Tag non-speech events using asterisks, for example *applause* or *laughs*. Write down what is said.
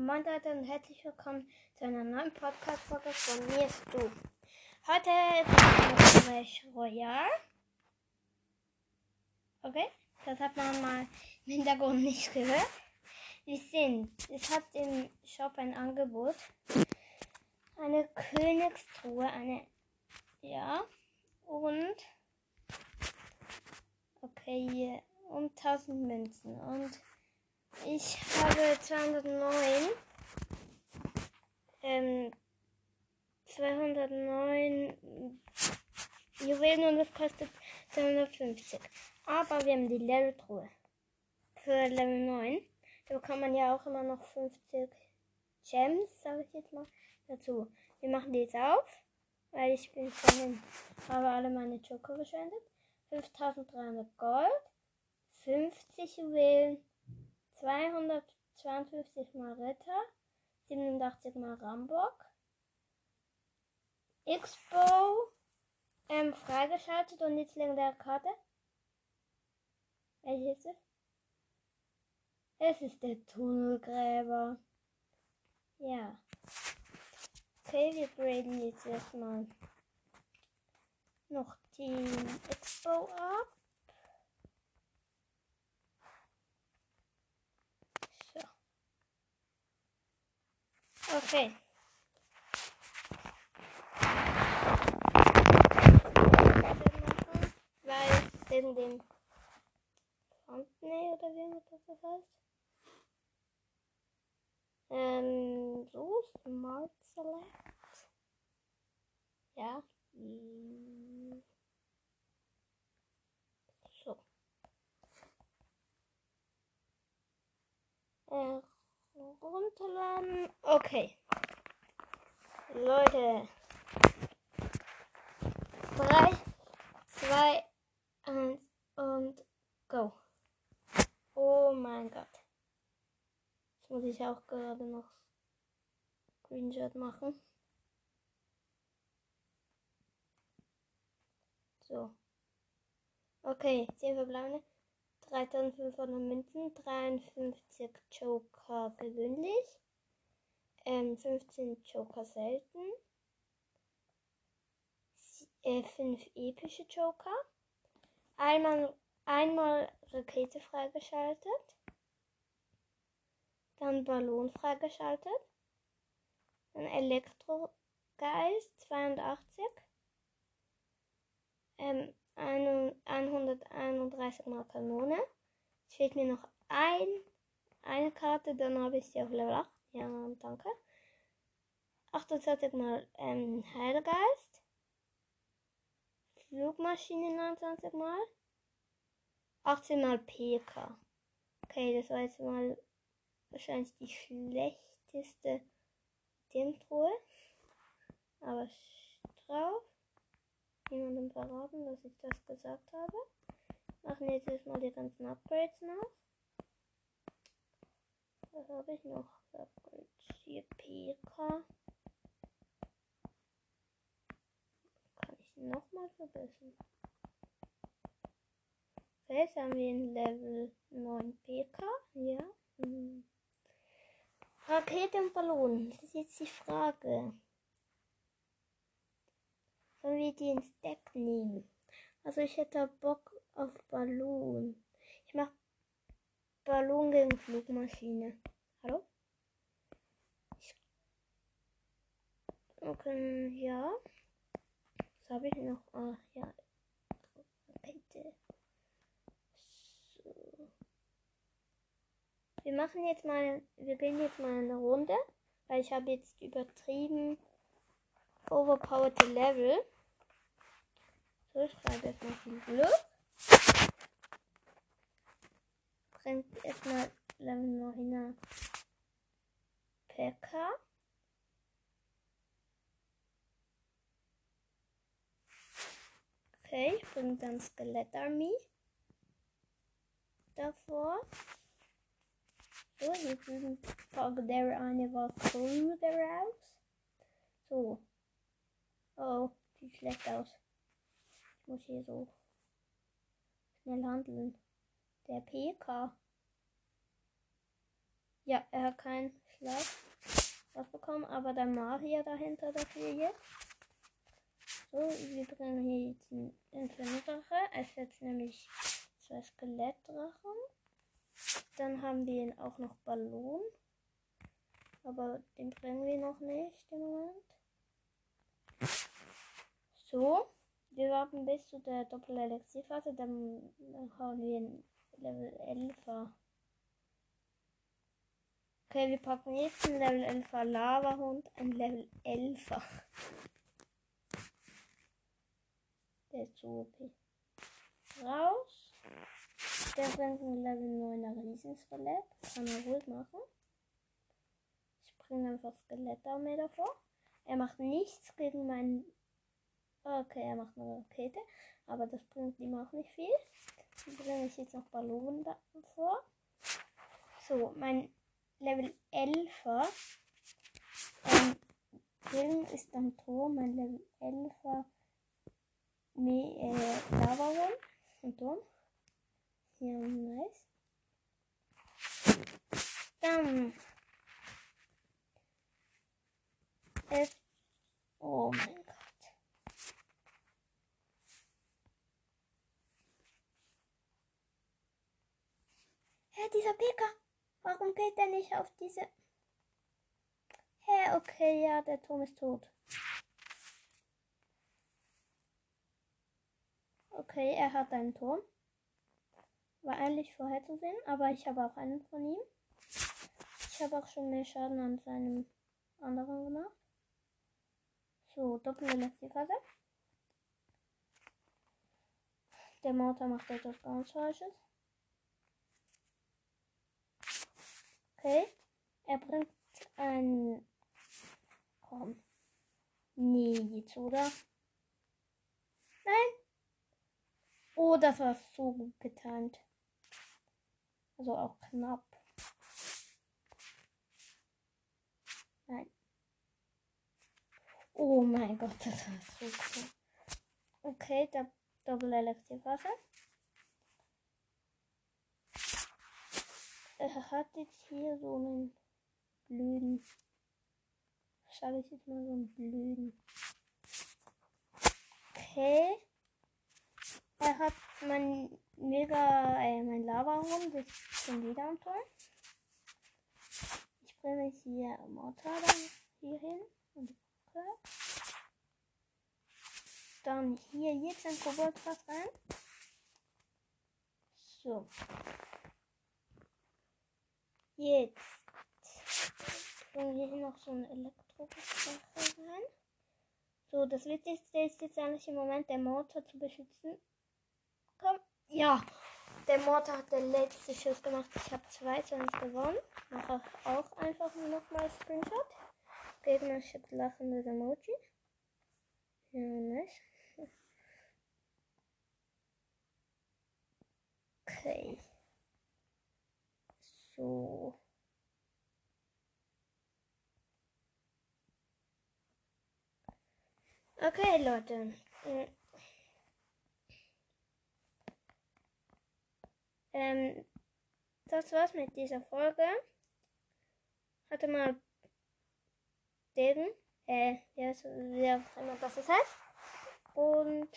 Moin Leute und herzlich willkommen zu einer neuen Podcast-Folge von mir ist du. Heute ist Clash Royale. Okay, das hat man mal im Hintergrund nicht gehört. Wir sind, es hat im Shop ein Angebot. Eine Königstruhe, eine, ja, und, okay, hier, um 1000 Münzen und ich habe 209. Ähm, 209 Juwelen und das kostet 250. Aber wir haben die Level-Truhe. Für Level 9. Da bekommt man ja auch immer noch 50 Gems, sage ich jetzt mal, dazu. Wir machen die jetzt auf, weil ich bin vorhin, habe alle meine Joker verschwendet. 5300 Gold, 50 Juwelen, 252 mal Ritter, 87 mal Rambock, X-Bow ähm, freigeschaltet und jetzt legendäre Karte. Welche ist es? Es ist der Tunnelgräber. Ja. Okay, wir graden jetzt erstmal noch die X-Bow Okay. Weil wegen dem Thumbnail oder wie das heißt. Ähm, so, Smart Select. Ja. So. Äh, runterladen. Okay. Leute. 3, 2, 1 und go. Oh mein Gott. Jetzt muss ich auch gerade noch Screenshot machen. So. Okay, 10 verbleibende. 3500 Münzen, 53 Joker gewöhnlich, ähm, 15 Joker selten, äh, 5 epische Joker, einmal, einmal Rakete freigeschaltet, dann Ballon freigeschaltet, dann Elektrogeist 82, ähm, 131 mal Kanone. Es fehlt mir noch ein, eine Karte, dann habe ich sie auf Level 8. Ja, danke. 28 mal ähm, Heilgeist. Flugmaschine 29 mal. 18 mal PK. Okay, das war jetzt mal wahrscheinlich die schlechteste Dintruhe. Aber drauf verraten, dass ich das gesagt habe. Machen jetzt erstmal die ganzen Upgrades nach. Was habe ich noch? Upgrades hier PK. Kann ich nochmal verbessern. Jetzt haben wir ein Level 9 PK. Ja. Hm. Rakete und Ballon. Das ist jetzt die Frage. Sollen wir die ins Deck nehmen? Also ich hätte Bock auf Ballon. Ich mach Ballon gegen Flugmaschine. Hallo? Ich okay, ja. Was habe ich noch? Ah, ja. Bitte. So. Wir machen jetzt mal, wir gehen jetzt mal eine Runde, weil ich habe jetzt übertrieben overpowered Level. So, ich schreibe jetzt mal viel Glück. Bringt erstmal Level 9 PK. Okay, ich bringe dann Skelettarmee davor. So, hier drüben folgt der eine Valkyrie daraus. So, Oh, sieht schlecht aus. Muss hier so schnell handeln. Der PK. Ja, er hat keinen Schlaf bekommen, aber der Magier dahinter dafür jetzt. So, wir bringen hier einen Inferno-Drache. Es jetzt nämlich zwei Skelettdrachen. Dann haben wir ihn auch noch Ballon. Aber den bringen wir noch nicht im Moment. So, wir warten bis zu der Doppel-Elixierphase. Dann, haben wir einen Level 11er. Okay, wir packen jetzt einen Level 11er Lava-Hund, ein Level 11er. Der ist so OP. Raus. Der bringt ein Level 9er Riesenskelett. Kann er ruhig machen. Ich bringe einfach Skelettarmee davor. Er macht nichts gegen meinen. Okay, er macht eine Rakete. Aber das bringt ihm auch nicht viel. Dann bringe ich jetzt noch Ballonen davor. So, mein Level 11er. Ähm, Film ist am Tor. Mein Level 11er. Nee, äh, Lava One. Und Turm. Ja, nice. Dann. Es. Oh mein dieser Pika. Warum geht er nicht auf diese. Hä, okay, ja, der Turm ist tot. Okay, er hat einen Turm. War eigentlich vorherzusehen, aber ich habe auch einen von ihm. Ich habe auch schon mehr Schaden an seinem anderen gemacht. So, doppelte Elektrikase. Der Motor macht etwas ganz Falsches. Okay. Er bringt ein. Komm. Nee, jetzt, oder? Nein. Oh, das war so gut getimt. Also auch knapp. Nein. Oh mein Gott, das war so cool. Okay, da Doppel Er hat jetzt hier so einen blöden. Sage ich jetzt mal so einen blöden. Okay. Er hat mein mega, äh, mein Lava-Hund, das ist schon wieder Tor. Ich bringe hier Mortar dann hier hin und okay. Dann hier jetzt ein Koboldfass rein. So. Jetzt bringen wir hier noch so ein Elektrofass rein. So, das Wichtigste ist jetzt eigentlich im Moment der Motor zu beschützen. Komm. Ja. Der Mortar hat der letzte Schuss gemacht. Ich habe 2-1 gewonnen. Mache auch einfach nochmal Screenshot. Gegner schickt lachendes Emoji. Ja, nicht. *laughs* Okay. So. Okay, Leute. Ähm, das war's mit dieser Folge. Hatte mal den, äh, wie auch immer das heißt. Und